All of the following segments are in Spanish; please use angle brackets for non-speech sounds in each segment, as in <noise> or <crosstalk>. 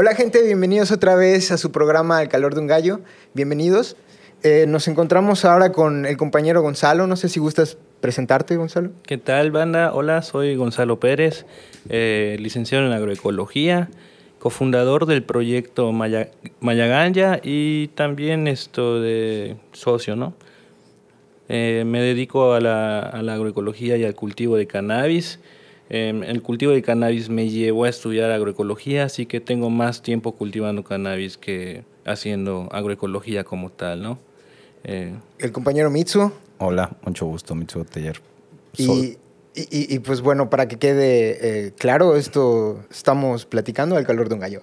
Hola gente, bienvenidos otra vez a su programa El calor de un gallo. Bienvenidos. Eh, nos encontramos ahora con el compañero Gonzalo. No sé si gustas presentarte, Gonzalo. ¿Qué tal, banda? Hola, soy Gonzalo Pérez, eh, licenciado en agroecología, cofundador del proyecto Maya, Mayaganya y también esto de socio, ¿no? Eh, me dedico a la agroecología y al cultivo de cannabis. Em, el cultivo de cannabis me llevó a estudiar agroecología, así que tengo más tiempo cultivando cannabis que haciendo agroecología como tal, ¿no? Eh, el compañero Mitsu. Hola, mucho gusto, Mitsu Teller. Y, y, y, pues bueno, para que quede eh, claro, esto estamos platicando al calor de un gallo.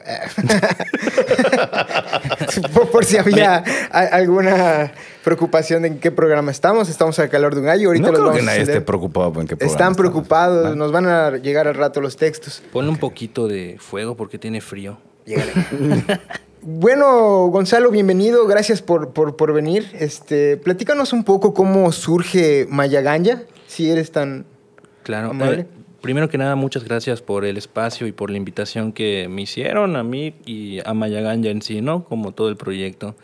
<laughs> por, si había alguna preocupación de en qué programa estamos, estamos al calor de un gallo. Ahorita no creo que nadie esté preocupado en qué programa Están preocupados, nos van a llegar al rato los textos. Ponle un poquito de fuego porque tiene frío. <laughs> Bueno, Gonzalo, bienvenido. Gracias por, por, por, venir. Este, platícanos un poco cómo surge Mayaganya, si eres tan Claro. Eh, primero que nada, muchas gracias por el espacio y por la invitación que me hicieron a mí y a Mayaganya en sí, ¿no? Como todo el proyecto.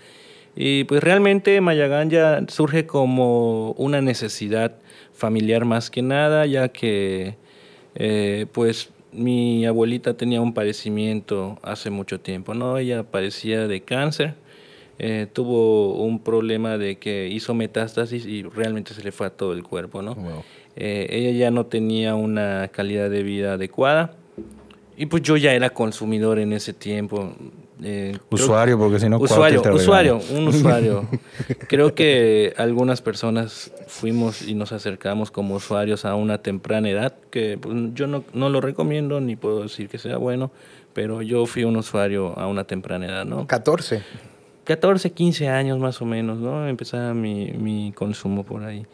Y pues realmente Mayaganya surge como una necesidad familiar más que nada, ya que eh, pues mi abuelita tenía un padecimiento hace mucho tiempo, ¿no? Ella padecía de cáncer, eh, tuvo un problema de que hizo metástasis y realmente se le fue a todo el cuerpo, ¿no? Eh, ella ya no tenía una calidad de vida adecuada. Y pues yo ya era consumidor en ese tiempo. Eh, usuario, porque si no... Usuario, usuario, un usuario. <laughs> creo que algunas personas fuimos y nos acercamos como usuarios a una temprana edad, que pues, yo no, no lo recomiendo ni puedo decir que sea bueno, pero yo fui un usuario a una temprana edad, ¿no? 14. 14, 15 años más o menos, ¿no? Empezaba mi, mi consumo por ahí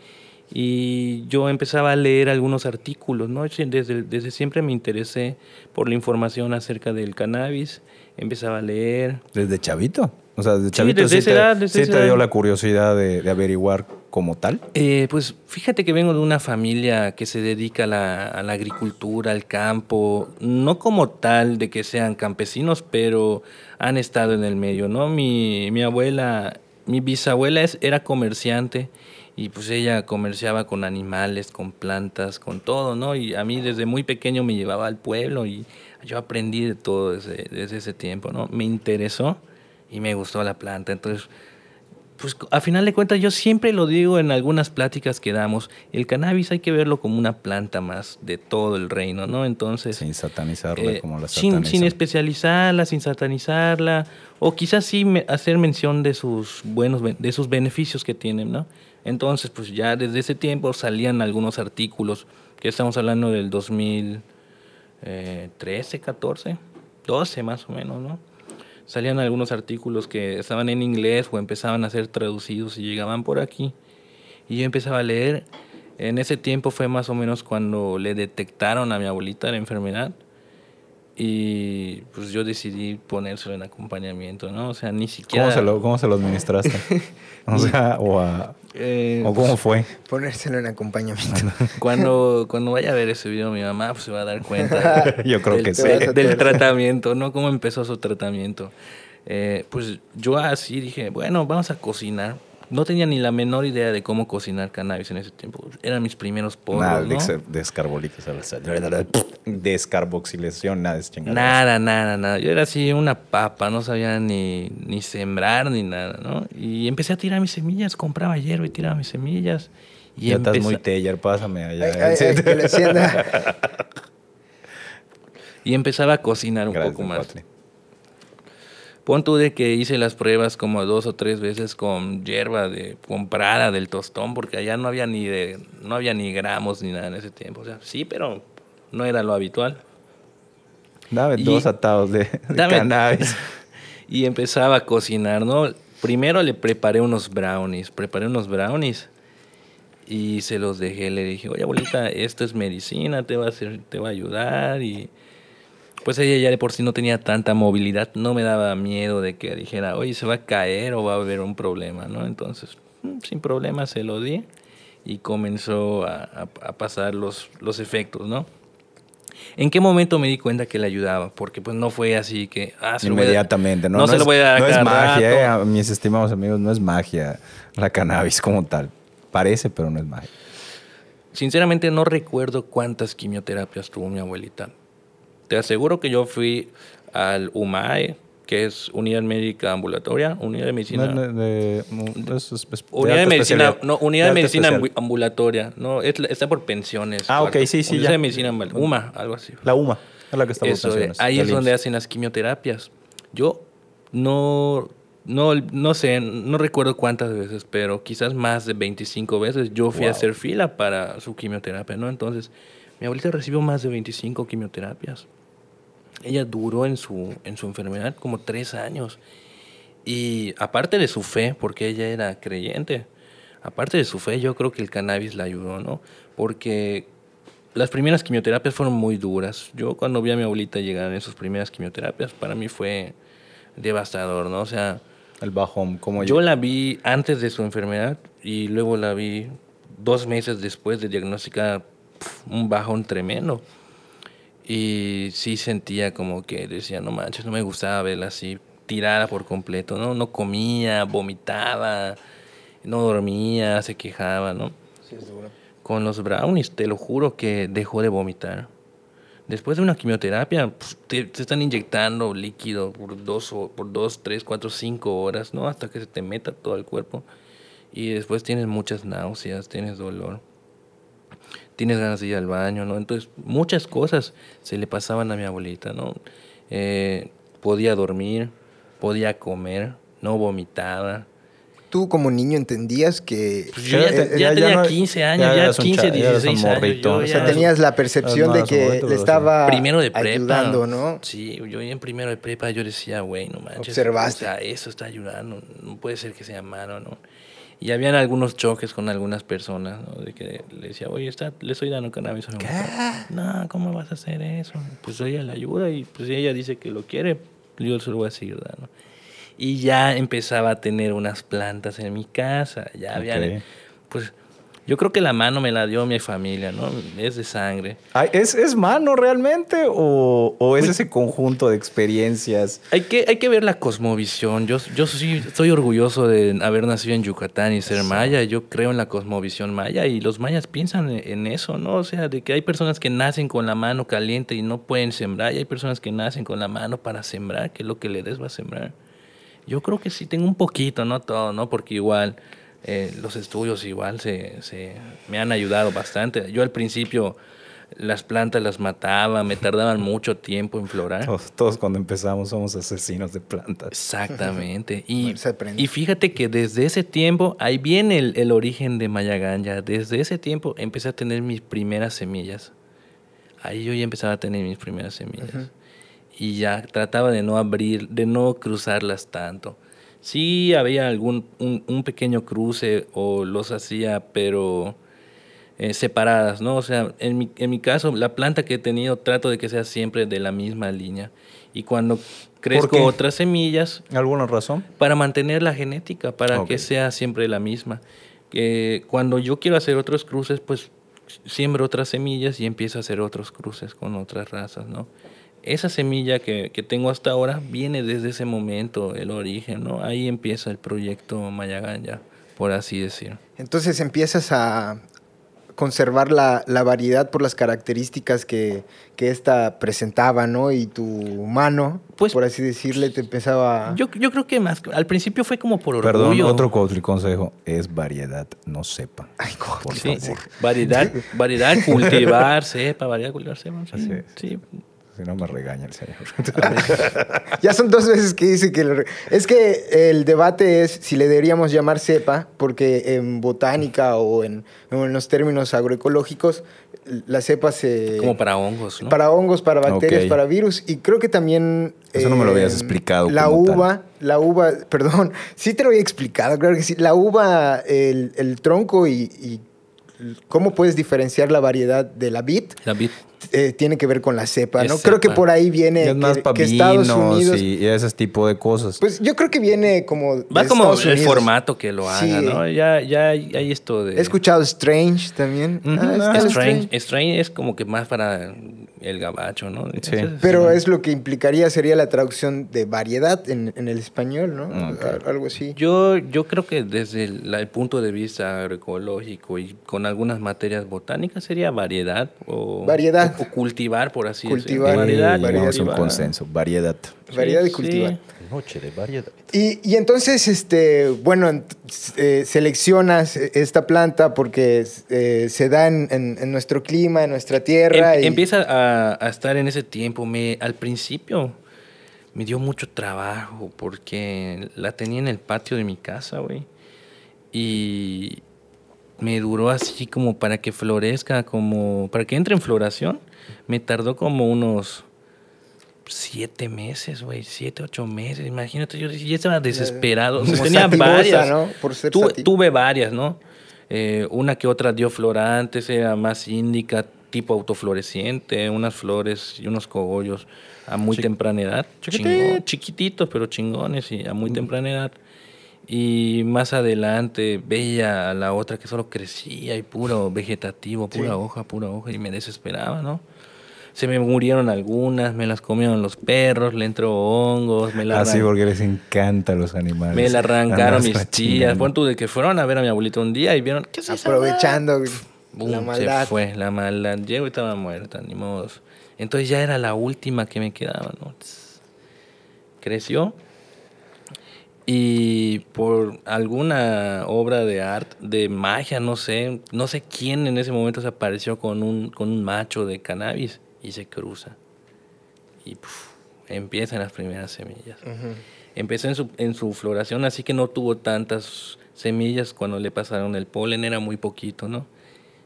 y yo empezaba a leer algunos artículos, ¿no? Desde, desde siempre me interesé por la información acerca del cannabis, empezaba a leer. ¿Desde chavito? O sea, desde chavito sí, desde esa edad, te dio la curiosidad de, averiguar como tal. Eh, pues fíjate que vengo de una familia que se dedica a la, a la, agricultura, al campo, no como tal de que sean campesinos, pero han estado en el medio, ¿no? Mi, mi abuela, mi bisabuela es, era comerciante y pues ella comerciaba con animales, con plantas, con todo, ¿no? Y a mí desde muy pequeño me llevaba al pueblo y yo aprendí de todo desde, desde ese tiempo, ¿no? Me interesó y me gustó la planta. Entonces, pues a final de cuentas yo siempre lo digo en algunas pláticas que damos, el cannabis hay que verlo como una planta más de todo el reino, ¿no? Entonces... Sin satanizarla eh, como la sin, sin especializarla, sin satanizarla, o quizás sí hacer mención de sus buenos, de sus beneficios que tienen, ¿no? Entonces, pues ya desde ese tiempo salían algunos artículos, que estamos hablando del 2013, 14, 12 más o menos, ¿no? Salían algunos artículos que estaban en inglés o empezaban a ser traducidos y llegaban por aquí. Y yo empezaba a leer. En ese tiempo fue más o menos cuando le detectaron a mi abuelita la enfermedad y pues yo decidí ponérselo en acompañamiento, ¿no? O sea, ni siquiera... ¿Cómo se lo, cómo se lo administraste? <laughs> o sea, o, eh, ¿o cómo fue? Ponérselo en acompañamiento. <laughs> cuando, cuando vaya a ver ese video mi mamá pues, se va a dar cuenta. <laughs> yo creo que sí. Del tratamiento, ¿no? Cómo empezó su tratamiento. Eh, pues yo así dije, bueno, vamos a cocinar no tenía ni la menor idea de cómo cocinar cannabis en ese tiempo. Eran mis primeros porros, nada, ¿no? descarboxilación, nada de Nada, nada, nada. Yo era así una papa, no sabía ni, ni sembrar ni nada, ¿no? Y empecé a tirar mis semillas, compraba hierba y tiraba mis semillas. Y ya estás muy teller, pásame allá. <laughs> y empezaba a cocinar un poco más. Pon tú de que hice las pruebas como dos o tres veces con hierba de comprada del tostón, porque allá no había ni de, no había ni gramos ni nada en ese tiempo. O sea, sí, pero no era lo habitual. Dame dos atados de, cannabis. <laughs> y empezaba a cocinar, ¿no? Primero le preparé unos brownies, preparé unos brownies y se los dejé. Le dije, oye, abuelita, esto es medicina, te va a, hacer, te va a ayudar y pues ella ya de por sí no tenía tanta movilidad, no me daba miedo de que dijera, oye, se va a caer o va a haber un problema, ¿no? Entonces, mm, sin problema se lo di y comenzó a, pasar los, los efectos, ¿no? ¿En qué momento me di cuenta que le ayudaba? Porque pues no fue así que... Ah, Inmediatamente, ¿no? No, se lo voy a dar No es magia, eh, mis estimados amigos, no es magia la cannabis como tal. Parece, pero no es magia. Sinceramente no recuerdo cuántas quimioterapias tuvo mi abuelita. Te aseguro que yo fui al UMAE, que es Unidad Médica Ambulatoria, Unidad de Medicina. unidad de Medicina, no, Unidad de, Medicina Ambulatoria, no, está por pensiones. Ah, ok, sí, sí. Unidad de Medicina UMA, algo así. La UMA, es la que está por pensiones. Ahí es donde hacen las quimioterapias. Yo no, no, no sé, no recuerdo cuántas veces, pero quizás más de 25 veces yo fui a hacer fila para su quimioterapia, ¿no? Entonces, mi abuelita recibió más de 25 quimioterapias ella duró en su, en su enfermedad como tres años. Y aparte de su fe, porque ella era creyente, aparte de su fe, yo creo que el cannabis la ayudó, ¿no? Porque las primeras quimioterapias fueron muy duras. Yo cuando vi a mi abuelita llegar en sus primeras quimioterapias, para mí fue devastador, ¿no? O sea... El bajón, como yo. Yo la vi antes de su enfermedad y luego la vi dos meses después de diagnosticar un bajón tremendo. Y sí sentía como que decía, no manches, no me gustaba verla así, tirada por completo, ¿no? No comía, vomitaba, no dormía, se quejaba, ¿no? Sí. Con los brownies, te lo juro que dejó de vomitar. Después de una quimioterapia, pues, te, están inyectando líquido por dos, por dos, tres, cuatro, cinco horas, ¿no? Hasta que se te meta todo el cuerpo. Y después tienes muchas náuseas, tienes dolor tienes ganas de ir al baño, ¿no? Entonces, muchas cosas se le pasaban a mi abuelita, ¿no? Eh, podía dormir, podía comer, no vomitaba. ¿Tú como niño entendías que... Pues yo ya, tenía 15 años, ya, 15, 16 años. o sea, tenías la percepción de que le estaba primero de prepa, ayudando, ¿no? Sí, yo en primero de prepa yo decía, güey, no manches. Observaste. O sea, eso está ayudando, no puede ser que sea malo, ¿no? Y habían algunos choques con algunas personas, ¿no? De que le decía, oye, está, le estoy dando cannabis a mi ¿Qué? No, ¿cómo vas a hacer eso? Pues ella le ayuda y pues ella dice que lo quiere, yo se lo voy a seguir dando. Y ya empezaba a tener unas plantas en mi casa, ya habían, pues yo creo que la mano me la dio mi familia, ¿no? Es de sangre. ¿Es, es mano realmente o, o es pues ese conjunto de experiencias? Hay que, hay que ver la cosmovisión. Yo, yo sí estoy orgulloso de haber nacido en Yucatán y ser maya. Yo creo en la cosmovisión maya y los mayas piensan en eso, ¿no? O sea, de que hay personas que nacen con la mano caliente y no pueden sembrar y hay personas que nacen con la mano para sembrar, que lo que le des va a sembrar. Yo creo que sí tengo un poquito, no todo, ¿no? Porque igual eh, los estudios igual se, se, me han ayudado bastante. Yo al principio las plantas las mataba, me tardaban mucho tiempo en florar. Todos, cuando empezamos somos asesinos de plantas. Exactamente. <laughs> Y, y fíjate que desde ese tiempo, ahí viene el, el, origen de Mayaganya. Desde ese tiempo empecé a tener mis primeras semillas. Ahí yo ya empezaba a tener mis primeras semillas. Y ya trataba de no abrir, de no cruzarlas tanto. Sí había algún un, pequeño cruce o los hacía, pero eh, separadas, ¿no? O sea, en mi, en mi caso, la planta que he tenido trato de que sea siempre de la misma línea. Y cuando crezco otras semillas... ¿Alguna razón? Para mantener la genética, para que sea siempre la misma. Que cuando yo quiero hacer otros cruces, pues siembro otras semillas y empiezo a hacer otros cruces con otras razas, ¿no? Esa semilla que, que, tengo hasta ahora viene desde ese momento, el origen, ¿no? Ahí empieza el proyecto Mayaganya, por así decir. Entonces empiezas a conservar la, la variedad por las características que, que esta presentaba, ¿no? Y tu mano, pues, por así decirle, te empezaba... Yo, yo creo que más, al principio fue como por orgullo. Perdón, otro consejo, es variedad, no sepa. Ay, por sí, Variedad, variedad, <laughs> cultivar, sepa, variedad, cultivar, sepa. sí. sí. Si no me regaña el señor. <laughs> ya son dos veces que dice que... Es que el debate es si le deberíamos llamar cepa, porque en botánica o en, en los términos agroecológicos, la cepa se... Como para hongos, ¿no? Para hongos, para bacterias, para virus. Y creo que también... Eso no me lo habías em, explicado. La uva, la uva, <laughs> perdón, sí te lo había explicado, claro que sí. La uva, el, el tronco y, y cómo puedes diferenciar la variedad de la vid. La vid. Eh, tiene que ver con la cepa, ¿no? Creo que por ahí viene que, Estados Unidos y, ese tipo de cosas. Pues yo creo que viene como va como el formato que lo haga, ¿no? Ya ya hay esto de He escuchado Strange también. Ah, Strange, Strange. es como que más para el gabacho, ¿no? Pero es lo que implicaría, sería la traducción de variedad en, el español, ¿no? Algo así. Yo, yo creo que desde el, punto de vista agroecológico y con algunas materias botánicas sería variedad o, variedad. o, cultivar, por así cultivar. decirlo. Variedad. variedad. un consenso, variedad. Variedad y cultivar. Noche de variedad. Y, y entonces, este, bueno, eh, seleccionas esta planta porque eh, se da en, en, nuestro clima, en nuestra tierra. Em, empieza a, a, estar en ese tiempo. Me, al principio me dio mucho trabajo porque la tenía en el patio de mi casa, güey. Y me duró así como para que florezca, como para que entre en floración. Me tardó como unos siete meses, güey, siete, ocho meses. Imagínate, yo ya estaba desesperado. Tenía <laughs> varias. ¿no? Por ser tuve varias, ¿no? Eh, una que otra dio florantes, era más índica, tipo autofloreciente, unas flores y unos cogollos a muy temprana edad. chiquititos, pero chingones y a muy mm. temprana edad. Y más adelante veía a la otra que solo crecía y puro vegetativo, pura hoja, pura hoja, y me desesperaba, ¿no? Se me murieron algunas, me las comieron los perros, le entró hongos, me la Así ah, porque les encantan los animales. Me la arrancaron mis tías. Pon tú de que fueron a ver a mi abuelito un día y vieron, ¿qué Aprovechando la maldad. Se fue la maldad. Llego y estaba muerta, ni modo. Entonces ya era la última que me quedaba, ¿no? Creció. Y por alguna obra de arte, de magia, no sé, no sé quién en ese momento se apareció con un, con un macho de cannabis y se cruza. Y empiezan las primeras semillas. Empezó en su, en su floración, así que no tuvo tantas semillas cuando le pasaron el polen, era muy poquito, ¿no?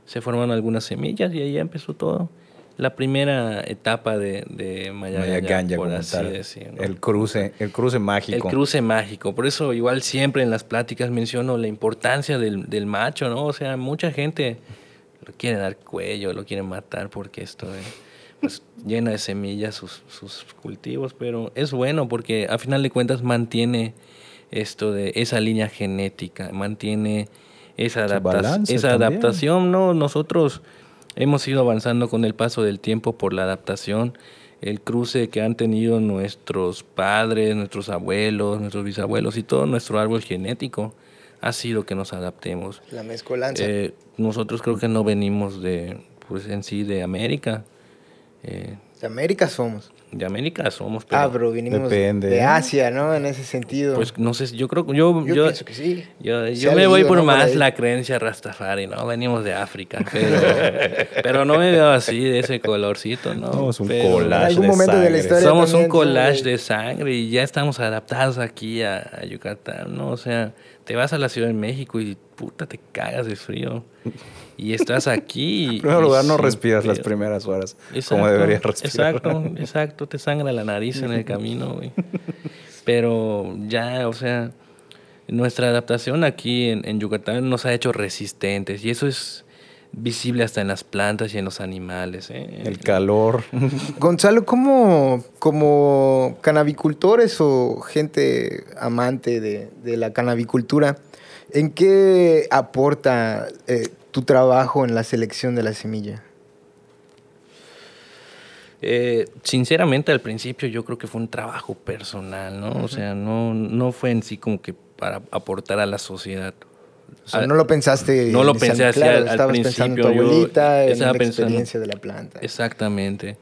Se formaron algunas semillas y ahí empezó todo. La primera etapa de, de Mayaganya, por así decirlo. El cruce, el cruce mágico. El cruce mágico. Por eso igual siempre en las pláticas menciono la importancia del, del macho, ¿no? O sea, mucha gente lo quiere dar cuello, lo quiere matar porque esto... es pues, llena de semillas sus, sus, cultivos, pero es bueno porque a final de cuentas mantiene esto de esa línea genética, mantiene esa, esa adaptación, ¿no? Nosotros hemos ido avanzando con el paso del tiempo por la adaptación, el cruce que han tenido nuestros padres, nuestros abuelos, nuestros bisabuelos y todo nuestro árbol genético ha sido que nos adaptemos. La mezcolanza. Eh, nosotros creo que no venimos de, pues en sí, de América. Eh, de América somos. De América somos, pero... Ah, pero vinimos de Asia, ¿no? En ese sentido. Pues no sé, yo creo yo... Yo, pienso que sí. Yo, me voy por más la creencia Rastafari, ¿no? Venimos de África, pero, <laughs> pero no me veo así, de ese colorcito, ¿no? Somos un collage de momento sangre. de la historia Somos un collage de sangre y ya estamos adaptados aquí a, a Yucatán, ¿no? O sea, te vas a la Ciudad de México y puta, te cagas de frío y estás aquí. <laughs> en primer lugar, no respiras las primeras horas como deberías respirar. Exacto, exacto, te sangra la nariz en el camino, güey. <laughs> Pero ya, o sea, nuestra adaptación aquí en, Yucatán nos ha hecho resistentes y eso es visible hasta en las plantas y en los animales. ¿eh? El calor. <laughs> Gonzalo, ¿cómo como canabicultores o gente amante de, de la canabicultura, ¿en qué aporta eh, tu trabajo en la selección de la semilla? Eh, sinceramente, al principio yo creo que fue un trabajo personal, ¿no? O sea, no, no fue en sí como que para aportar a la sociedad. O sea, no lo pensaste. No lo pensé así al, estabas principio. Pensando en tu abuelita, en la experiencia de la planta. Exactamente.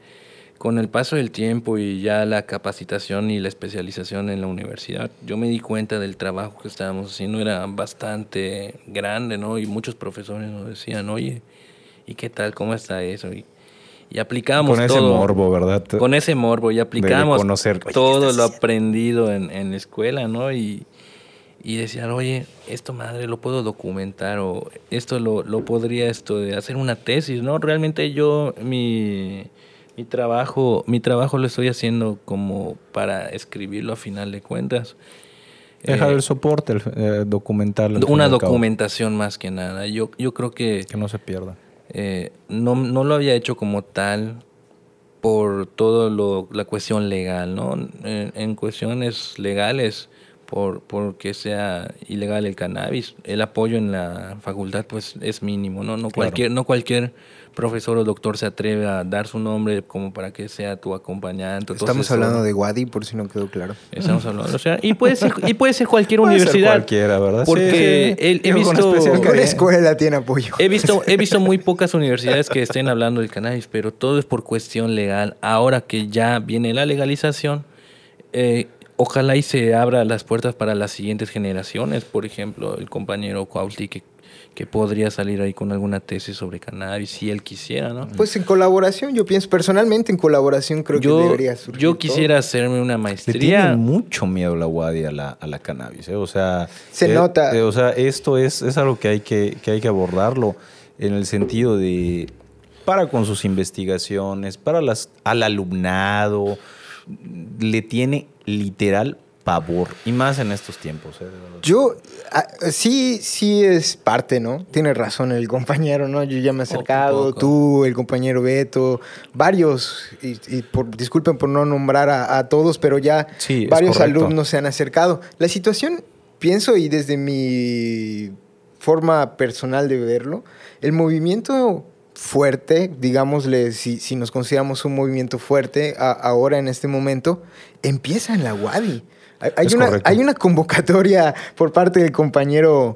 Con el paso del tiempo y ya la capacitación y la especialización en la universidad, yo me di cuenta del trabajo que estábamos haciendo era bastante grande, ¿no? Y muchos profesores nos decían, oye, ¿y qué tal? ¿Cómo está eso? Y, y aplicamos Con ese morbo, ¿verdad? Con ese morbo y aplicamos todo lo aprendido en, en, la escuela, ¿no? Y, y decían, oye, esto madre lo puedo documentar o esto lo, lo podría esto de hacer una tesis, ¿no? Realmente yo, mi mi trabajo, mi trabajo lo estoy haciendo como para escribirlo a final de cuentas. Dejar eh, el soporte, eh, documental. Una documentación más que nada. Yo, yo creo que... Que no se pierda. Eh, no, no, lo había hecho como tal por toda la cuestión legal, ¿no? En, en, cuestiones legales por, por que sea ilegal el cannabis. El apoyo en la facultad pues es mínimo, ¿no? No cualquier, no cualquier profesor o doctor se atreve a dar su nombre como para que sea tu acompañante. Estamos hablando de Wadi, por si no quedó claro. Estamos hablando, o sea, y puede ser, y puede ser cualquier <laughs> universidad. cualquiera, ¿verdad? Porque he, visto... Una <laughs> escuela tiene apoyo. He visto, he visto muy pocas universidades que estén hablando del cannabis, pero todo es por cuestión legal. Ahora que ya viene la legalización, eh, ojalá y se abra las puertas para las siguientes generaciones. Por ejemplo, el compañero Cuautli que que podría salir ahí con alguna tesis sobre cannabis si él quisiera, ¿no? Pues en colaboración, yo pienso personalmente en colaboración creo que debería surgir. Yo quisiera hacerme una maestría. Le tiene mucho miedo la UADI a la, a la cannabis, ¿eh? o sea, se eh, nota. Eh, o sea, esto es, es algo que hay que, que hay que abordarlo en el sentido de para con sus investigaciones, para las al alumnado le tiene literal pavor, y más en estos tiempos. ¿eh? Yo, ah, sí, sí es parte, ¿no? Tiene razón el compañero, ¿no? Yo ya me he acercado, tú, el compañero Beto, varios, y, por, disculpen por no nombrar a, todos, pero ya varios alumnos se han acercado. La situación, pienso, y desde mi forma personal de verlo, el movimiento fuerte, digámosle, si, si nos consideramos un movimiento fuerte ahora en este momento, empieza en la Wadi. Hay, una, hay una convocatoria por parte del compañero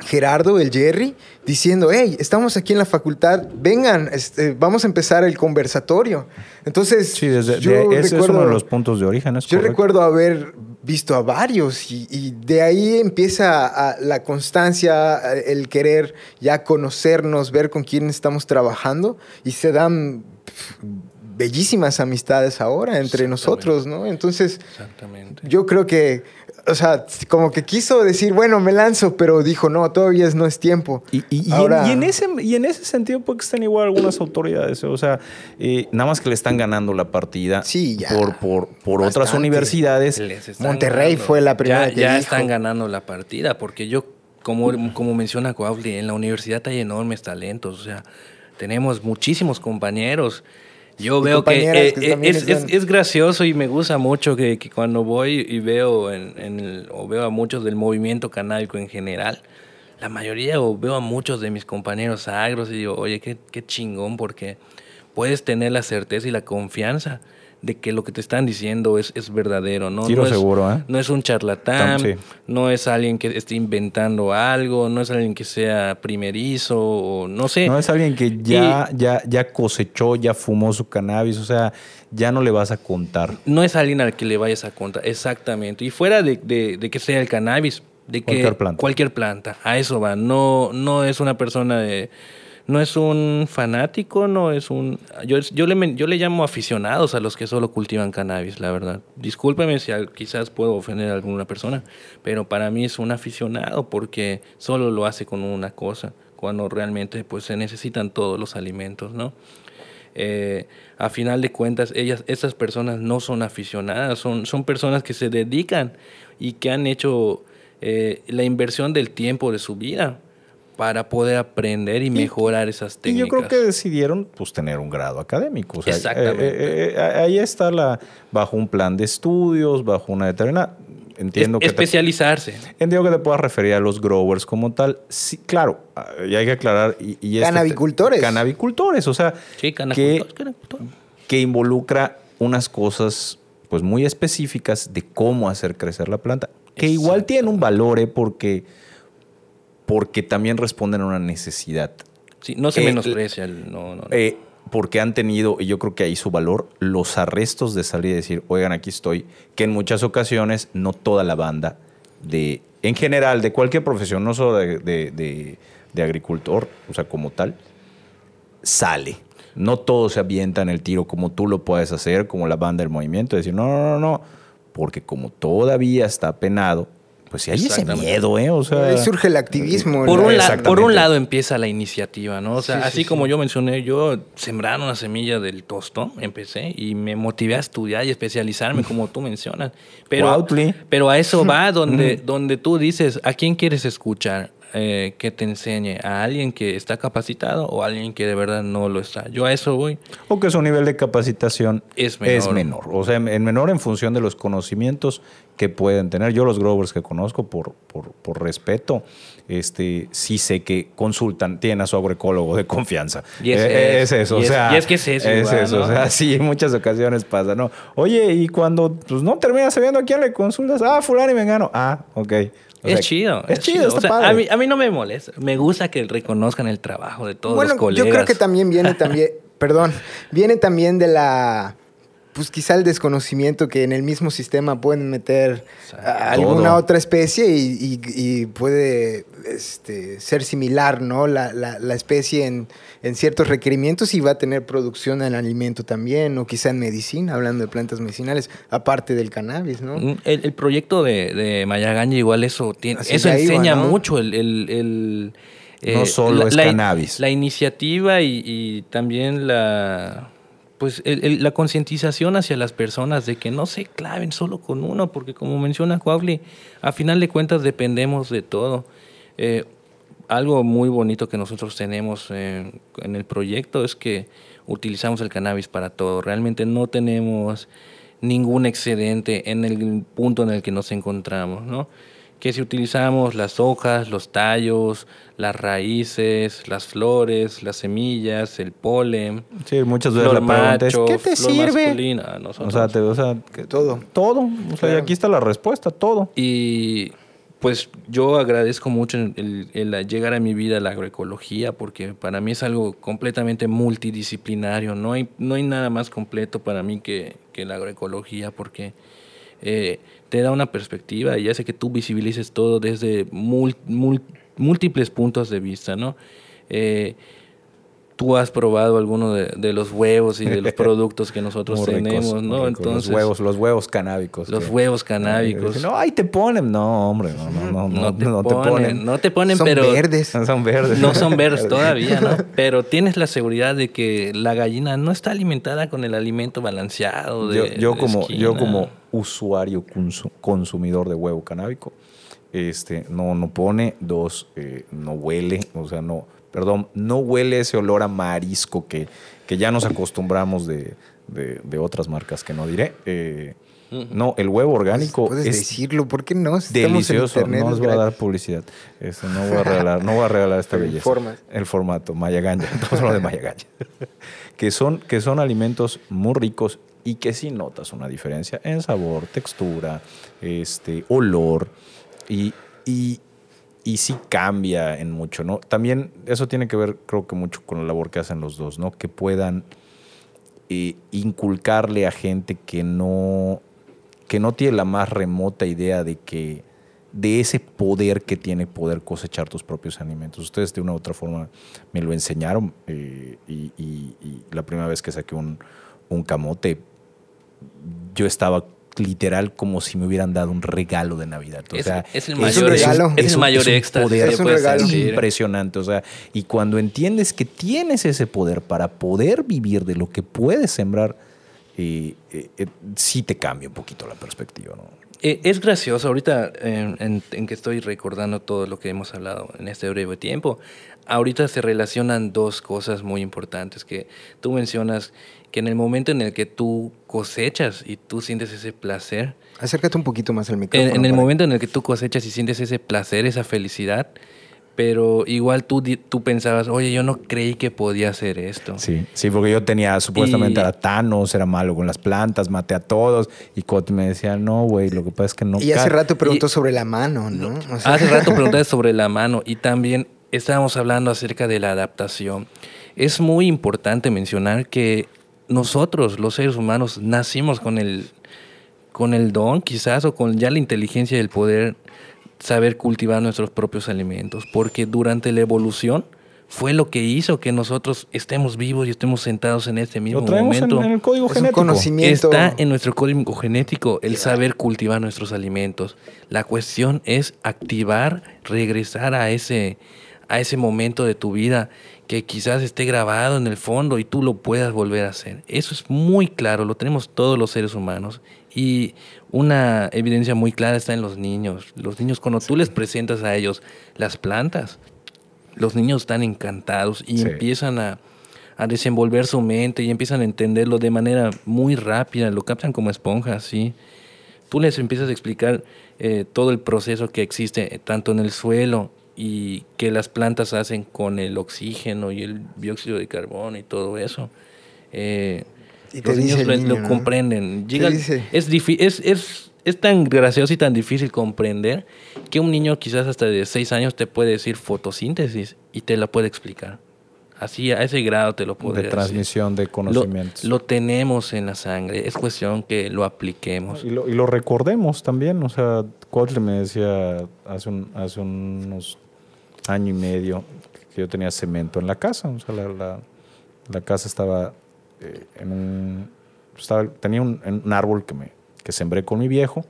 Gerardo, el Jerry, diciendo, hey, estamos aquí en la facultad, vengan, este, vamos a empezar el conversatorio. Entonces, sí, desde, yo ese es uno de los puntos de origen. yo recuerdo haber visto a varios y, de ahí empieza la constancia, el querer ya conocernos, ver con quién estamos trabajando y se dan bellísimas amistades ahora entre nosotros, ¿no? Entonces, yo creo que, o sea, como que quiso decir, bueno, me lanzo, pero dijo, no, todavía no es tiempo. Y, y, en, ese, y en ese sentido, porque están igual algunas autoridades, o sea, eh, nada más que le están ganando la partida sí, por, por, por otras universidades. Monterrey fue la primera ya, que Ya están ganando la partida, porque yo, como, como menciona Coauli, en la universidad hay enormes talentos, o sea, tenemos muchísimos compañeros yo veo que, eh, eh, es, gracioso y me gusta mucho que, cuando voy y veo en, o veo a muchos del movimiento canábico en general, la mayoría o veo a muchos de mis compañeros agros y digo, oye, qué, qué chingón porque puedes tener la certeza y la confianza de que lo que te están diciendo es, es verdadero, ¿no? Tiro no seguro, ¿eh? No es un charlatán, no es alguien que esté inventando algo, no es alguien que sea primerizo, o no sé. No es alguien que ya, ya, ya cosechó, ya fumó su cannabis, o sea, ya no le vas a contar. No es alguien al que le vayas a contar, exactamente. Y fuera de, de, que sea el cannabis, de que cualquier planta. cualquier planta, a eso va. No, no es una persona de no es un fanático, no es un... Yo, yo, le, yo le llamo aficionados a los que solo cultivan cannabis, la verdad. Discúlpeme si quizás puedo ofender a alguna persona, pero para mí es un aficionado porque solo lo hace con una cosa, cuando realmente pues se necesitan todos los alimentos, ¿no? Eh, a final de cuentas, ellas, esas personas no son aficionadas, son, son personas que se dedican y que han hecho eh, la inversión del tiempo de su vida para poder aprender y, mejorar esas técnicas. Y yo creo que decidieron pues tener un grado académico. Exactamente. Eh, eh, eh, ahí está la bajo un plan de estudios, bajo una determinada entiendo que especializarse. entiendo que te puedas referir a los growers como tal. Sí, claro, y hay que aclarar y, y este canabicultores. canabicultores, o sea, que, que involucra unas cosas pues muy específicas de cómo hacer crecer la planta, que igual tienen un valor, ¿eh? porque porque también responden a una necesidad. Sí, no se eh, menosprecia el... No, no, eh, porque han tenido, y yo creo que ahí su valor, los arrestos de salir y decir, oigan, aquí estoy, que en muchas ocasiones no toda la banda de, en general, de cualquier profesión, no solo de, agricultor, o sea, como tal, sale. No todos se avientan el tiro como tú lo puedes hacer, como la banda del movimiento, decir, no, no, no, no, porque como todavía está penado, pues sí hay ese miedo, ¿eh? O sea, Ahí surge el activismo. Por un, por un lado empieza la iniciativa, ¿no? O sea, así como yo mencioné, yo sembraron una semilla del tostón, empecé y me motivé a estudiar y especializarme, como tú mencionas. Pero, pero a eso va donde, donde tú dices, ¿a quién quieres escuchar? Eh, que te enseñe a alguien que está capacitado o a alguien que de verdad no lo está. Yo a eso voy. O que su nivel de capacitación Es menor. menor. O sea, en menor en función de los conocimientos que pueden tener. Yo los growers que conozco por, por, por respeto, este, sí sé que consultan, tienen a su agroecólogo de confianza. Y es Eh, eso. eso. Y o es- sea, y es que es eso igual, eso, ¿no? O sea, <laughs> sí, en muchas ocasiones pasa, ¿no? Oye, y cuando pues, no terminas sabiendo a quién le consultas, ah, fulano y mengano. Ah, ok. O sea, es chido. Es, chido, está O sea, padre. A mí, a mí no me molesta. Me gusta que reconozcan el trabajo de todos bueno, los colegas. yo creo que también viene también, <laughs> perdón, viene también de la, pues quizá el desconocimiento que en el mismo sistema pueden meter a alguna Todo. otra especie y, y- y puede este, ser similar, ¿no? La, la- la especie en, en ciertos requerimientos y va a tener producción en alimento también, o quizá en medicina, hablando de plantas medicinales, aparte del cannabis, ¿no? Mm, El, el proyecto de, de Mayagaña igual eso tiene, eso iba, enseña ¿no? mucho el, el- el, eh, No solo es cannabis. La iniciativa y, y también la pues el- el- la concientización hacia las personas de que no se claven solo con uno, porque como menciona Cuauli, a final de cuentas dependemos de todo. Eh, algo muy bonito que nosotros tenemos eh, en el proyecto es que utilizamos el cannabis para todo. Realmente no tenemos ningún excedente en el punto en el que nos encontramos, ¿no? Que si utilizamos las hojas, los tallos, las raíces, las flores, las semillas, el polen, Sí, muchas veces flor la pregunta es, macho, ¿qué te sirve? masculina, O sea, te- o sea, que- Todo. Todo. O sea, Claro. y aquí está la respuesta, todo. Y pues yo agradezco mucho el, el llegar a mi vida la agroecología porque para mí es algo completamente multidisciplinario. No hay, no hay nada más completo para mí que, que la agroecología porque eh, te da una perspectiva y hace que tú visibilices todo desde múltiples puntos de vista, ¿no? Eh, tú has probado alguno de, de los huevos y de los <laughs> productos que nosotros ricos, tenemos, ¿no? Entonces, los huevos, los huevos canábicos. los que- huevos canábicos. no, ahí te ponen. No, hombre, no, no, no, no, no, te no te ponen, ponen. no te ponen, Son pero verdes. <laughs> Son verdes. no son verdes <laughs> todavía, ¿no? Pero tienes la seguridad de que la gallina no está alimentada con el alimento balanceado. De, yo, yo de como, yo como usuario consu- consumidor de huevo canábico, este, no, no pone, dos, eh, no huele, o sea, no, perdón, no huele ese olor a marisco que, que ya nos acostumbramos de, de- de otras marcas que no diré. Eh, no, el huevo orgánico Puedes es decirlo, ¿por qué no? Si estamos en delicioso. internet, No les voy a dar publicidad. Este, no voy a regalar, no voy a regalar esta El belleza. formato. El formato, Mayaganya. Estamos <laughs> hablando de Mayaganya. que, son, que son alimentos muy ricos y que sí notas una diferencia en sabor, textura, este, olor y, y, y sí cambia en mucho, ¿no? También eso tiene que ver, creo que mucho con la labor que hacen los dos, ¿no? Que puedan eh, inculcarle a gente que no, que no tiene la más remota idea de que de ese poder que tiene poder cosechar tus propios alimentos. Ustedes de una u otra forma me lo enseñaron eh, y, y- y la primera vez que saqué un, un camote, yo estaba literal como si me hubieran dado un regalo de Navidad. O Es- sea, es el es mayor, un regalo. es el un- mayor éxtasis poder Es un regalo. impresionante. O sea, y cuando entiendes que tienes ese poder para poder vivir de lo que puedes sembrar, eh, eh, eh, sí te cambia un poquito la perspectiva. ¿no? Eh, Es gracioso, ahorita en, en- en que estoy recordando todo lo que hemos hablado en este breve tiempo, ahorita se relacionan dos cosas muy importantes que tú mencionas, que en el momento en el que tú cosechas y tú sientes ese placer, Acércate un poquito más al en, micrófono. en el para- momento en el que tú cosechas y sientes ese placer, esa felicidad, pero igual tú, tú pensabas, oye, yo no creí que podía hacer esto. Sí, sí, porque yo tenía supuestamente Y- a Thanos, era malo con las plantas, maté a todos. Y Coti me decía, no, güey, lo que pasa es que no. Y hace rato preguntó y- sobre la mano, ¿no? O sea, Hace rato <laughs> preguntaste sobre la mano y también estábamos hablando acerca de la adaptación. Es muy importante mencionar que nosotros, los seres humanos, nacimos con el, con el don quizás o con ya la inteligencia del poder saber cultivar nuestros propios alimentos, porque durante la evolución fue lo que hizo que nosotros estemos vivos y estemos sentados en este mismo Lo traemos en, momento. en el código es un genético. conocimiento. Está en nuestro código genético el saber cultivar nuestros alimentos. La cuestión es activar, regresar a ese, a ese momento de tu vida que quizás esté grabado en el fondo y tú lo puedas volver a hacer. Eso es muy claro, lo tenemos todos los seres humanos Y una evidencia muy clara está en los niños. Los niños, cuando tú les presentas a ellos las plantas, los niños están encantados y empiezan a, a, desenvolver su mente y empiezan a entenderlo de manera muy rápida, lo captan como esponjas, ¿sí? Tú les empiezas a explicar eh, todo el proceso que existe eh, tanto en el suelo y que las plantas hacen con el oxígeno y el dióxido de carbono y todo eso. Eh, los niños lo, comprenden. es, es, es, es tan gracioso y tan difícil comprender que un niño quizás hasta de 6 años te puede decir fotosíntesis y te la puede explicar. Así, a ese grado te lo puedo De transmisión de conocimientos. Lo, tenemos en la sangre, es cuestión que lo apliquemos. Y lo, y lo recordemos también, o sea, Coach me decía hace, un, hace unos año y medio que yo tenía cemento en la casa, o sea, la, la, casa estaba eh, en un... Estaba, tenía un, un, árbol que, me, que sembré con mi viejo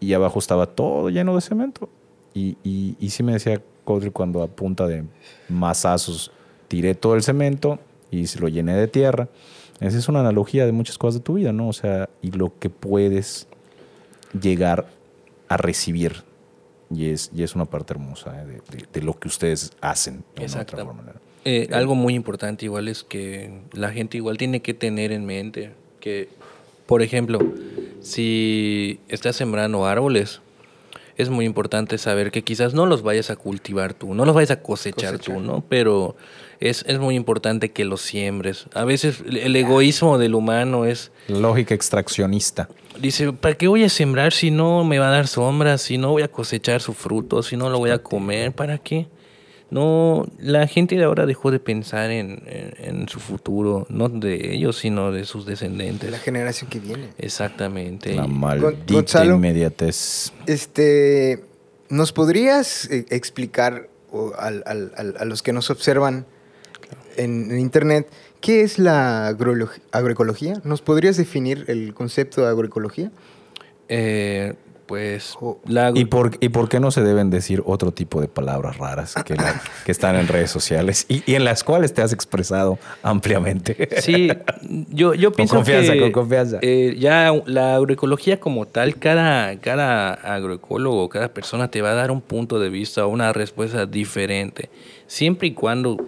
y abajo estaba todo lleno de cemento. Y, y, y sí me decía Codri cuando a punta de masazos tiré todo el cemento y se lo llené de tierra. Esa es una analogía de muchas cosas de tu vida, ¿no? O sea, y lo que puedes llegar a recibir. Y es, y es una parte hermosa ¿eh? de, lo que ustedes hacen. Exacto. Eh, algo muy importante igual es que la gente igual tiene que tener en mente que, por ejemplo, si estás sembrando árboles, es muy importante saber que quizás no los vayas a cultivar tú, no los vayas a cosechar, tú, ¿no? Pero es, es muy importante que los siembres. A veces el egoísmo del humano es... Lógica extraccionista. Dice, ¿para qué voy a sembrar si no me va a dar sombra, si no voy a cosechar su fruto, si no lo voy a comer? ¿Para qué? No, la gente de ahora dejó de pensar en, su futuro, no de ellos, sino de sus descendientes. De la generación que viene. Exactamente. La maldita inmediatez. Este, ¿Nos podrías eh, explicar a los que nos observan en, Internet qué es la agroecología? ¿Nos podrías definir el concepto de agroecología? Eh, pues... ¿Y, por, ¿Y por qué no se deben decir otro tipo de palabras raras que, que están en redes sociales y, en las cuales te has expresado ampliamente? Sí, yo, yo <laughs> pienso con confianza, que... Con confianza, eh, ya la agroecología como tal, cada, cada agroecólogo, cada persona te va a dar un punto de vista o una respuesta diferente, siempre y cuando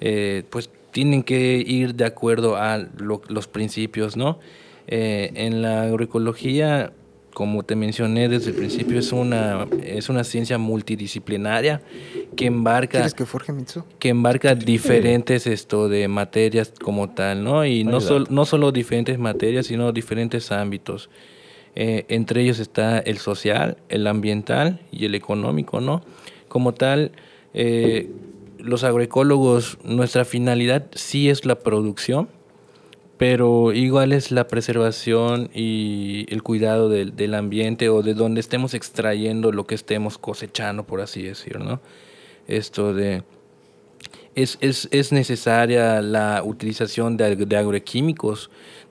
eh, pues tienen que ir de acuerdo a los principios, ¿no? Eh, en la agroecología como te mencioné desde el principio, es una, es una ciencia multidisciplinaria que embarca, que, forje, que embarca diferentes esto de materias como tal, ¿no? Y no, no solo diferentes materias, sino diferentes ámbitos. Eh, entre ellos está el social, el ambiental y el económico, ¿no? Como tal, eh, los agroecólogos, nuestra finalidad sí es la producción, pero igual es la preservación y el cuidado del, del, ambiente o de donde estemos extrayendo lo que estemos cosechando, por así decirlo, ¿no? Esto de... Es, es, es necesaria la utilización de, de, agroquímicos,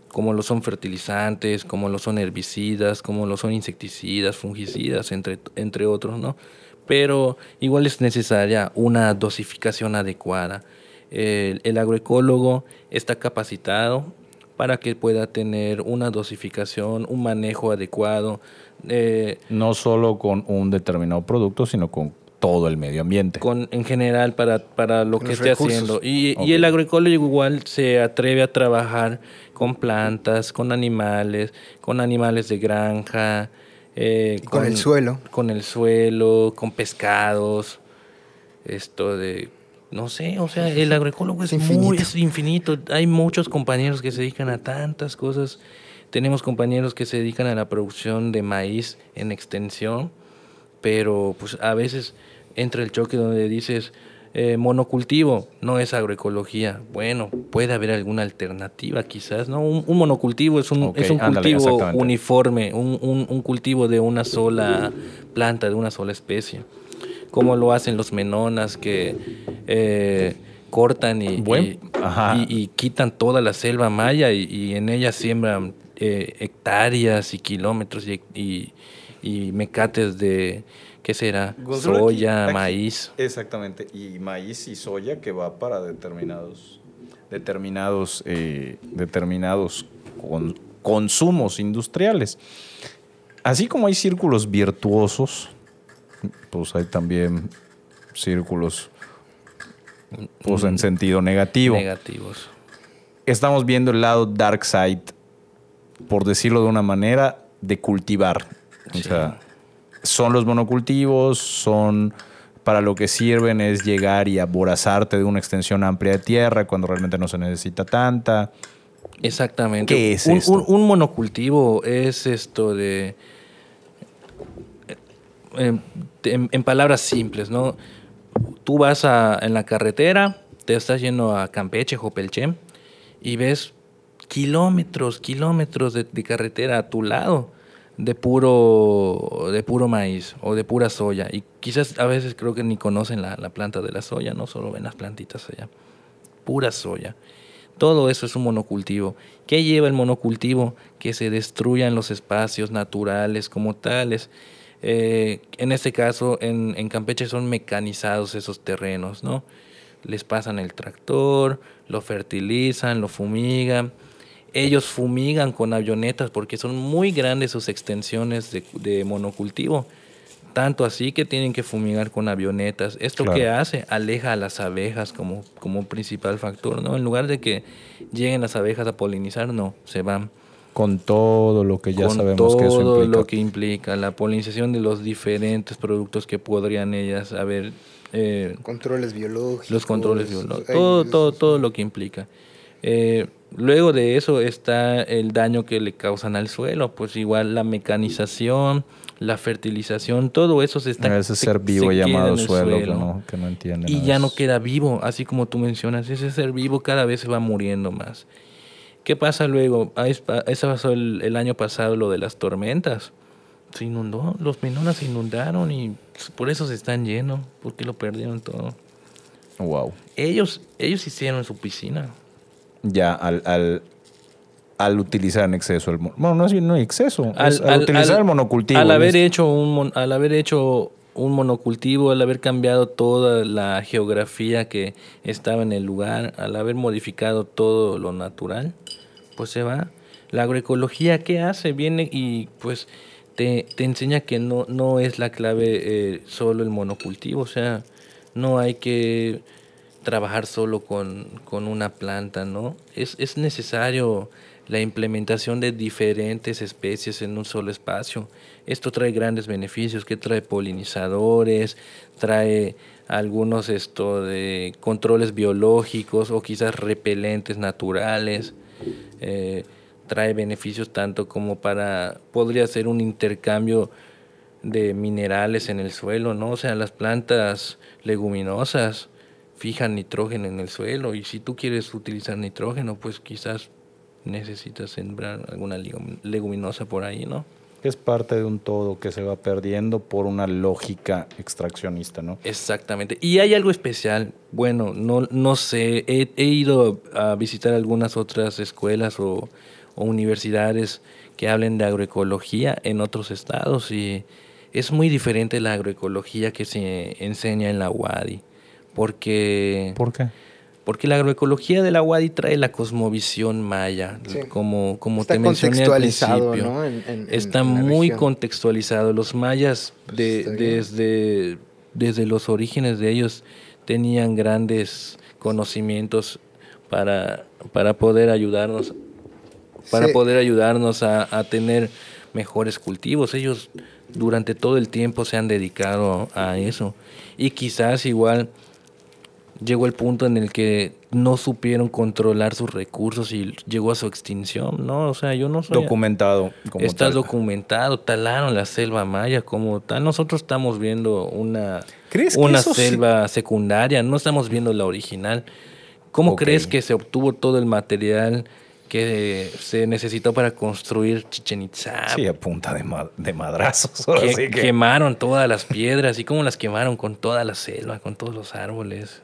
como lo son fertilizantes, como lo son herbicidas, como lo son insecticidas, fungicidas, entre, entre otros, ¿no? Pero igual es necesaria una dosificación adecuada. El agroecólogo está capacitado para que pueda tener una dosificación, un manejo adecuado. Eh, no solo con un determinado producto, sino con todo el medio ambiente. Con, en general, para, para lo que esté haciendo. Y, y, el agroecólogo igual se atreve a trabajar con plantas, con animales, con animales de granja. Eh, con, con, el suelo. Con el suelo, con pescados. Esto de no sé, o sea, el agroecólogo es, infinito. Muy, es infinito. Hay muchos compañeros que se dedican a tantas cosas. Tenemos compañeros que se dedican a la producción de maíz en extensión, pero pues a veces entra el choque donde dices, eh, monocultivo no es agroecología. Bueno, puede haber alguna alternativa quizás, ¿no? Un, monocultivo es un, es un cultivo uniforme, un, un, un cultivo de una sola planta, de una sola especie como lo hacen los menonas que eh, cortan y, y, quitan toda la selva maya y, en ella siembran eh, hectáreas y kilómetros y, mecates de, ¿qué será? Soya, maíz. Exactamente, y maíz y soya que va para determinados, determinados, eh, determinados consumos industriales. Así como hay círculos virtuosos, pues hay también círculos pues, en sentido negativo. Negativos. Estamos viendo el lado dark side, por decirlo de una manera, de cultivar. O sea, son los monocultivos, son para lo que sirven es llegar y aborazarte de una extensión amplia de tierra cuando realmente no se necesita tanta. Exactamente. ¿Qué es un, esto? un- un monocultivo es esto de. En, palabras simples, ¿no? Tú vas a- en la carretera, te estás yendo a Campeche, Jopelchem, y ves kilómetros, kilómetros de, de carretera a tu lado de puro, de puro maíz o de pura soya. Y quizás a veces creo que ni conocen la, la planta de la soya, no solo ven las plantitas allá. Pura soya. Todo eso es un monocultivo. ¿Qué lleva el monocultivo? Que se destruyan los espacios naturales como tales. Eh, en este caso, en, en Campeche son mecanizados esos terrenos, ¿no? Les pasan el tractor, lo fertilizan, lo fumigan. Ellos fumigan con avionetas porque son muy grandes sus extensiones de, de monocultivo. Tanto así que tienen que fumigar con avionetas. ¿Esto Claro. qué hace? Aleja a las abejas como, como principal factor, ¿no? En lugar de que lleguen las abejas a polinizar, no, se van. Con todo lo que ya con sabemos todo que eso implica. lo que implica la polinización de los diferentes productos que podrían ellas haber eh, Controles biológicos. los controles biológicos, todo, todo, todo lo que implica. Eh, luego de eso está el daño que le causan al suelo, pues igual la mecanización, la fertilización, todo eso se está... ese se- ser vivo se llamado suelo, Que, no, que no entiende. y nada ya no queda vivo, así como tú mencionas, ese ser vivo cada vez se va muriendo más. ¿Qué pasa luego? Pa- Eso pasó el, el año pasado, lo de las tormentas. Se inundó, los menonas se inundaron y por eso se están llenos, porque lo perdieron todo. Wow. Ellos, ellos hicieron su piscina. Ya al, al, al utilizar en exceso el Bueno, no es no hay exceso. Al, es al al- utilizar al- el monocultivo. Al haber hecho un al haber hecho un monocultivo, al haber cambiado toda la geografía que estaba en el lugar, al haber modificado todo lo natural, pues se va. La agroecología, ¿qué hace? Viene y pues te, te enseña que no, no es la clave eh, solo el monocultivo, o sea, no hay que trabajar solo con, con una planta, ¿no? Es, es necesario la implementación de diferentes especies en un solo espacio. Esto trae grandes beneficios, que trae polinizadores, trae algunos esto de controles biológicos o quizás repelentes naturales. eh, trae beneficios tanto como para podría ser un intercambio de minerales en el suelo, ¿no? O sea, las plantas leguminosas fijan nitrógeno en el suelo y si tú quieres utilizar nitrógeno, pues quizás necesitas sembrar alguna legum- leguminosa por ahí, ¿no? Es parte de un todo que se va perdiendo por una lógica extraccionista, ¿no? Exactamente. Y hay algo especial. Bueno, no, no sé, he, he ido a visitar algunas otras escuelas o, o universidades que hablen de agroecología en otros estados y es muy diferente la agroecología que se enseña en la UADI. Porque, ¿Por qué? Porque la agroecología de la UADI trae la cosmovisión maya, Sí. como, como Está te mencioné al principio. ¿no? En- en- Está en muy región. contextualizado. Los mayas, de- bien. desde, desde los orígenes de ellos, tenían grandes conocimientos para, para poder ayudarnos, para Sí. poder ayudarnos a, a tener mejores cultivos. Ellos durante todo el tiempo se han dedicado a eso. Y quizás igual llegó el punto en el que no supieron controlar sus recursos y llegó a su extinción, ¿no? O sea, yo no soy... Documentado. Como Está tal. documentado, talaron la selva maya como tal. Nosotros estamos viendo una, ¿Crees que una sí- selva secundaria, no estamos viendo la original. ¿Cómo crees que se obtuvo todo el material que se necesitó para construir Chichen Itza? Sí, a punta de, ma- de madrazos. Que- que- Quemaron todas las piedras y cómo las quemaron con toda la selva, con todos los árboles.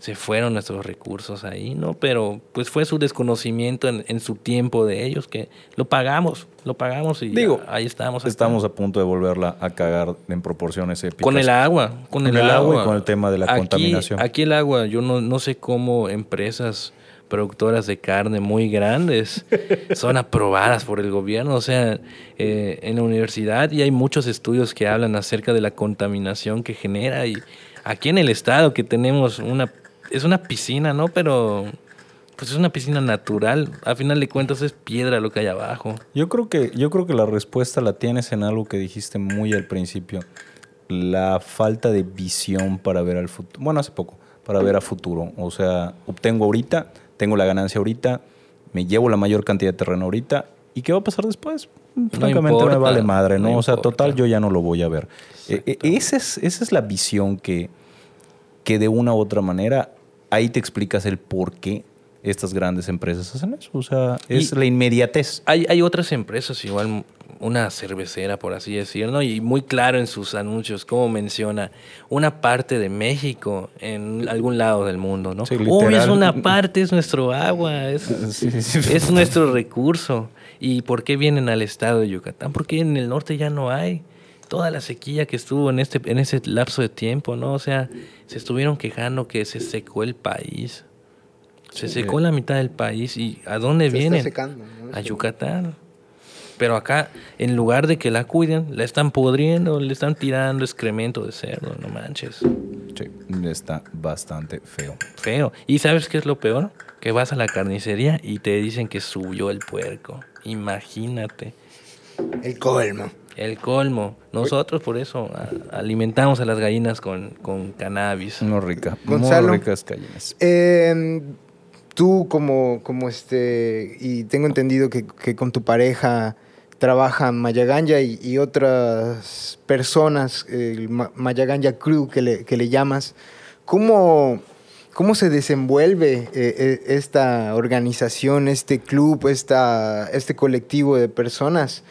Se fueron nuestros recursos ahí, ¿no? Pero pues fue su desconocimiento en, en su tiempo de ellos que lo pagamos, lo pagamos y Digo, ahí estamos. acá. Estamos a punto de volverla a cagar en proporciones épicas. con el agua, con, el, agua. y con el tema de la Aquí- contaminación. Aquí el agua, yo no, no sé cómo empresas productoras de carne muy grandes <laughs> son aprobadas por el gobierno, o sea, eh, en la universidad y hay muchos estudios que hablan acerca de la contaminación que genera y aquí en el estado que tenemos una, es una piscina, ¿no? Pero pues es una piscina natural, a final de cuentas es piedra lo que hay abajo. Yo creo que, yo creo que la respuesta la tienes en algo que dijiste muy al principio, la falta de visión para ver al futuro, bueno, hace poco, para ver a futuro, o sea, obtengo ahorita tengo la ganancia ahorita, me llevo la mayor cantidad de terreno ahorita, ¿y qué va a pasar después? Francamente me vale madre, ¿no? o sea, total, yo ya no lo voy a ver. E, e, esa, es, esa es la visión que, que de una u otra manera, ahí te explicas el por qué estas grandes empresas hacen eso. O sea, es la inmediatez. Hay, hay otras empresas igual una cervecera, por así decirlo, y muy claro en sus anuncios, como menciona, una parte de México en algún lado del mundo, ¿no? Uy, es una parte, es nuestro agua, es, es nuestro recurso. ¿Y por qué vienen al estado de Yucatán? Porque en el norte ya no hay toda la sequía que estuvo en este en ese lapso de tiempo, ¿no? O sea, se estuvieron quejando que se secó el país. Se secó la mitad del país y ¿a dónde vienen? A Yucatán. Pero acá, en lugar de que la cuiden, la están pudriendo, le están tirando excremento de cerdo, no manches. Sí, está bastante feo. Feo. ¿Y sabes qué es lo peor? Que vas a la carnicería y te dicen que subió el puerco. Imagínate. El colmo. El colmo. Nosotros por eso alimentamos a las gallinas con, con cannabis. Muy rica. muy ricas gallinas. Eh, tú como, como este, y tengo entendido que, que con tu pareja trabaja Mayaganya y, otras personas, el Mayaganya Crew que le, que le llamas, ¿cómo, cómo se desenvuelve eh, eh, esta organización, este club, esta, este colectivo de personas?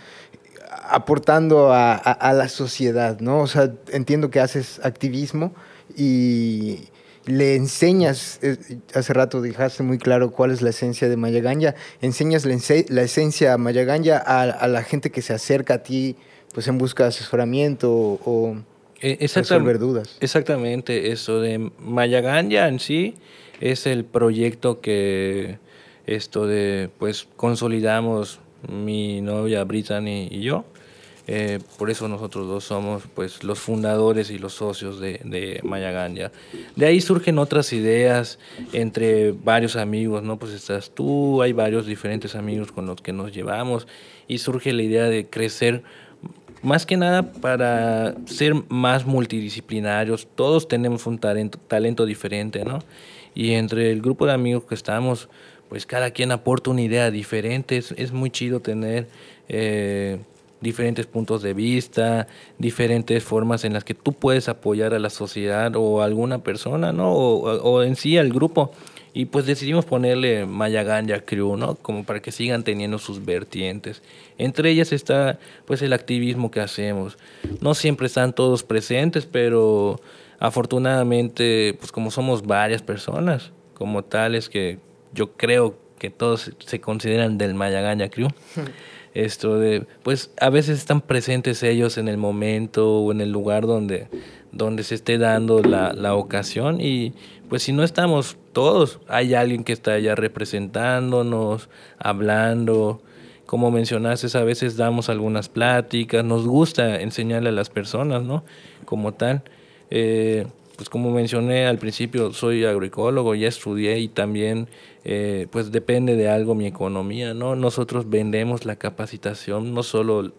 Aportando a, a, la sociedad, ¿no? O sea, entiendo que haces activismo y, le enseñas, hace rato dejaste muy claro cuál es la esencia de Mayaganya, enseñas la, esencia Mayaganya a, a, la gente que se acerca a ti pues en busca de asesoramiento o eh, resolver dudas. Exactamente, eso de Mayaganya en sí es el proyecto que esto de pues consolidamos mi novia Brittany y yo eh, por eso nosotros dos somos pues, los fundadores y los socios de, de Mayaganya. De ahí surgen otras ideas entre varios amigos, ¿no? Pues estás tú, hay varios diferentes amigos con los que nos llevamos y surge la idea de crecer más que nada para ser más multidisciplinarios. Todos tenemos un talento, talento diferente, ¿no? Y entre el grupo de amigos que estamos, pues cada quien aporta una idea diferente. Es, muy chido tener... Eh, diferentes puntos de vista, diferentes formas en las que tú puedes apoyar a la sociedad o a alguna persona, ¿no? O, en sí al grupo. Y pues decidimos ponerle Mayaganya Crew, ¿no? Como para que sigan teniendo sus vertientes. Entre ellas está pues el activismo que hacemos. No siempre están todos presentes, pero afortunadamente pues como somos varias personas, como tales que yo creo que todos se consideran del Mayaganya Crew. <laughs> esto de, pues a veces están presentes ellos en el momento o en el lugar donde, donde se esté dando la, la ocasión y pues si no estamos todos, hay alguien que está allá representándonos, hablando, como mencionaste, a veces damos algunas pláticas, nos gusta enseñarle a las personas, ¿no? Como tal. Eh, pues como mencioné al principio, soy agroecólogo, ya estudié y también eh, pues depende de algo mi economía, ¿no? Nosotros vendemos la capacitación no solo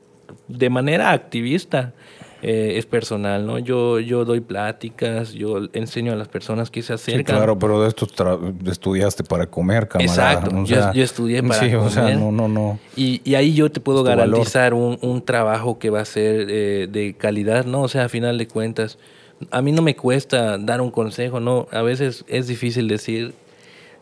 de manera activista, eh, es personal, ¿no? Yo, yo doy pláticas, yo enseño a las personas que se acercan. Sí, claro, pero de esto estudiaste para comer, camarada. Exacto, yo, estudié para sí, O sea, no, no, no. Y, y ahí yo te puedo garantizar un, un, trabajo que va a ser eh, de calidad, ¿no? O sea, a final de cuentas, a mí no me cuesta dar un consejo, ¿no? A veces es difícil decir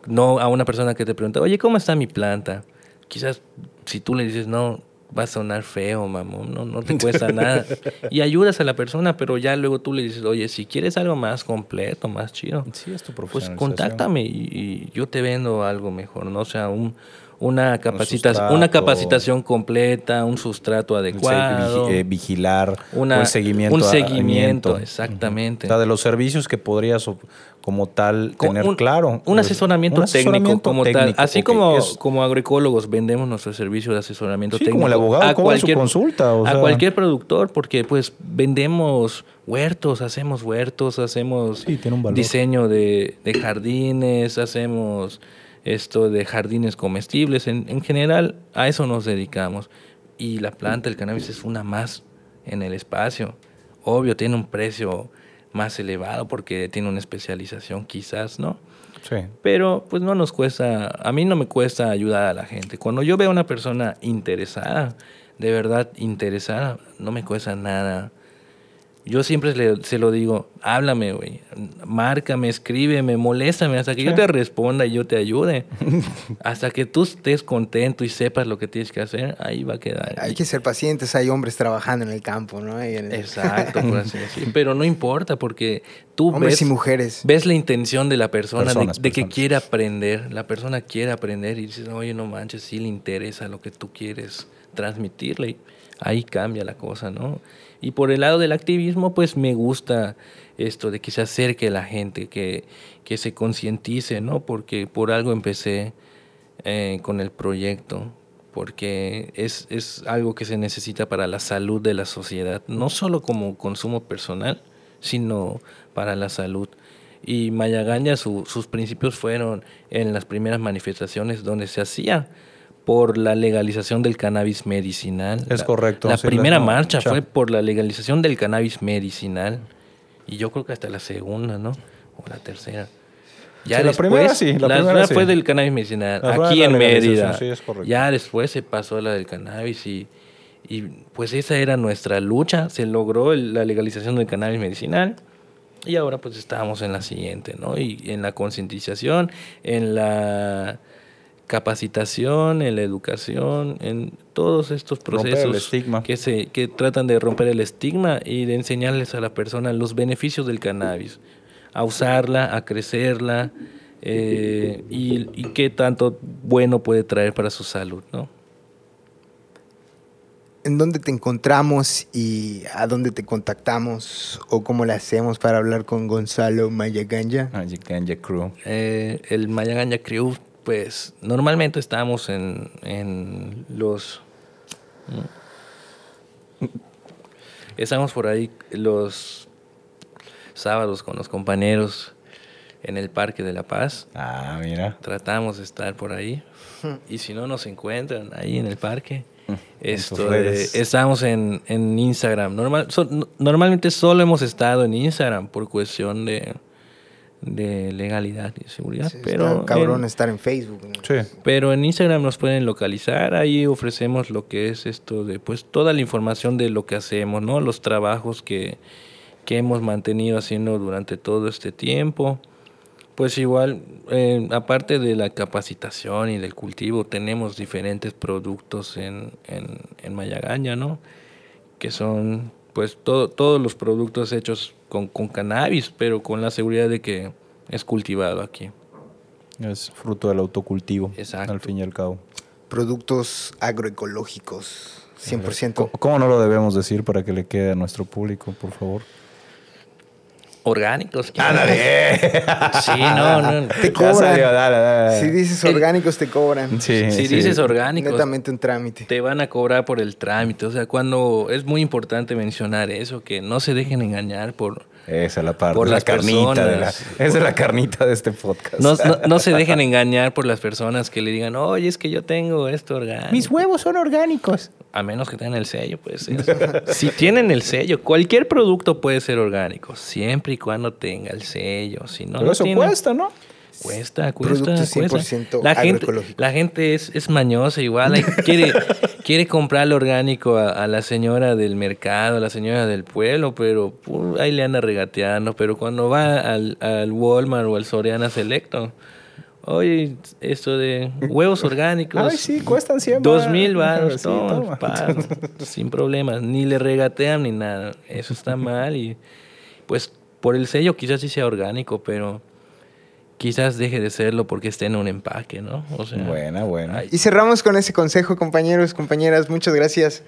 no a una persona que te pregunta, oye, ¿cómo está mi planta? Quizás si tú le dices, no, va a sonar feo, mamón, no, no te cuesta <laughs> nada. Y ayudas a la persona, pero ya luego tú le dices, oye, si quieres algo más completo, más chido, sí, es tu pues contáctame y, yo te vendo algo mejor, ¿no? O sea, un, una capacitación, una capacitación completa, un sustrato adecuado, eh, vigilar, un seguimiento, un seguimiento, exactamente. O sea, de los servicios que podrías como tal tener claro. Un asesoramiento, técnico como tal, así como como agroecólogos vendemos nuestro servicio de asesoramiento técnico como el abogado a cualquier consulta, a cualquier productor, porque pues vendemos huertos, hacemos huertos, hacemos diseño de, de jardines, hacemos esto de jardines comestibles. En, general, a eso nos dedicamos. Y la planta, el cannabis, es una más en el espacio. Obvio, tiene un precio más elevado porque tiene una especialización, quizás, ¿no? Sí. Pero pues no nos cuesta, a mí no me cuesta ayudar a la gente. Cuando yo veo a una persona interesada, de verdad interesada, no me cuesta nada yo siempre se lo digo, háblame, güey, márcame, escríbeme, moléstame hasta que yo te responda y yo te ayude. <laughs> hasta que tú estés contento y sepas lo que tienes que hacer, ahí va a quedar. Hay que ser pacientes, hay hombres trabajando en el campo, ¿no? <laughs> Exacto, por así decirlo. <laughs> Pero no importa porque tú hombres ves, y mujeres. ves la intención de la persona, de, que quiere aprender. La persona quiere aprender y dices, oye, no manches, sí le interesa lo que tú quieres transmitirle. Ahí cambia la cosa, ¿no? Y por el lado del activismo, pues me gusta esto de que se acerque la gente, que, que se concientice, ¿no? Porque por algo empecé eh, con el proyecto, porque es, es algo que se necesita para la salud de la sociedad, no solo como consumo personal, sino para la salud. Y Mayagaña, sus principios fueron en las primeras manifestaciones donde se hacía por la legalización del cannabis medicinal. Es correcto. La primera marcha fue por la legalización del cannabis medicinal. Y yo creo que hasta la segunda, ¿no? O la tercera. Ya la primera sí. La, primera, fue del cannabis medicinal, aquí en Mérida. Sí, es correcto. Ya después se pasó a la del cannabis y, y pues esa era nuestra lucha. Se logró la legalización del cannabis medicinal. Y ahora pues estábamos en la siguiente, ¿no? Y en la concientización, en la capacitación, en la educación, en todos estos procesos que se que tratan de romper el estigma y de enseñarles a la persona los beneficios del cannabis, a usarla, a crecerla eh, y, qué tanto bueno puede traer para su salud, ¿no? ¿En dónde te encontramos y a dónde te contactamos o cómo le hacemos para hablar con Gonzalo Mayaganja? Mayaganja Crew. Eh, el Mayaganja Crew pues normalmente estamos en, los... Estamos por ahí los sábados con los compañeros en el Parque de la Paz. Ah, mira. Tratamos de estar por ahí. <laughs> Y si no nos encuentran ahí en el parque, esto estamos en, Instagram. Normal, normalmente solo hemos estado en Instagram por cuestión de, de legalidad y seguridad. pero cabrón estar en Facebook. Pero en Instagram nos pueden localizar, ahí ofrecemos lo que es esto de pues toda la información de lo que hacemos, ¿no? Los trabajos que, que hemos mantenido haciendo durante todo este tiempo. Pues igual, eh, aparte de la capacitación y del cultivo, tenemos diferentes productos en, en, en Mayagaña, ¿no? Que son pues todos los productos hechos con, cannabis, pero con la seguridad de que es cultivado aquí. Es fruto del autocultivo, Exacto. al fin y al cabo. Productos agroecológicos, 100%. ¿Cómo no lo debemos decir para que le quede a nuestro público, por favor? Orgánicos. ¡Ándale! <laughs> sí, no, no. Te cobran. Si dices orgánicos, te cobran. si dices orgánicos. Netamente un trámite. Te van a cobrar por el trámite. O sea, cuando es muy importante mencionar eso, que no se dejen engañar por. Esa es la parte. Por la carnita. De esa es la carnita de este podcast. No, no, se dejen <laughs> engañar por las personas que le digan, oye, es que yo tengo esto orgánico. Mis huevos son orgánicos. A menos que tengan el sello, puede ser. si tienen el sello, cualquier producto puede ser orgánico, siempre y cuando tenga el sello. Si no Pero eso cuesta, ¿no? Cuesta, cuesta, 100% La gente, la gente es, es mañosa igual. quiere, <laughs> quiere comprarle orgánico a, la señora del mercado, a la señora del pueblo, pero ahí le anda regateando. Pero cuando va al, al Walmart o al Soriana Selecto, Oye, esto de huevos orgánicos. Ay, sí, cuestan 100 Dos mil baros, <laughs> sin problemas. Ni le regatean ni nada. Eso está <laughs> mal y pues por el sello quizás sí sea orgánico, pero quizás deje de serlo porque esté en un empaque, ¿no? O sea, Buena, buena. Ay. Y cerramos con ese consejo, compañeros, compañeras. Muchas gracias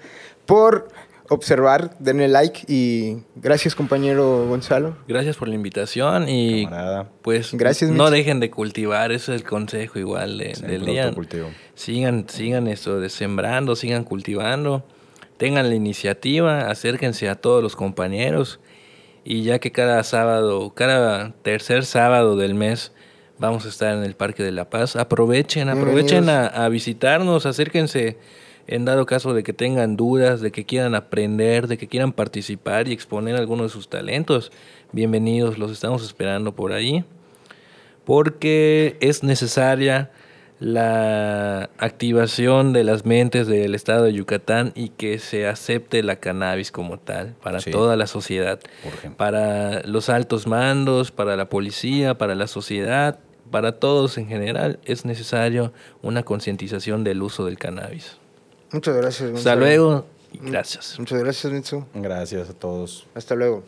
por observar. Denle like y gracias, compañero Gonzalo. Gracias por la invitación y Camarada. pues Gracias, no Mitch. dejen de cultivar, ese es el consejo igual de- del día. Sigan, sigan esto de sembrando, sigan cultivando, tengan la iniciativa, acérquense a todos los compañeros y ya que cada sábado, cada tercer sábado del mes vamos a estar en el Parque de la Paz, aprovechen, aprovechen a, a visitarnos, acérquense en dado caso de que tengan dudas, de que quieran aprender, de que quieran participar y exponer algunos de sus talentos. Bienvenidos, los estamos esperando por ahí porque es necesaria la activación de las mentes del estado de Yucatán y que se acepte la cannabis como tal para Sí. toda la sociedad, para los altos mandos, para la policía, para la sociedad, para todos en general, es necesario una concientización del uso del cannabis. Muchas gracias. Hasta Gonzalo. luego y gracias. Muchas gracias, Mitsu. Gracias a todos. Hasta luego.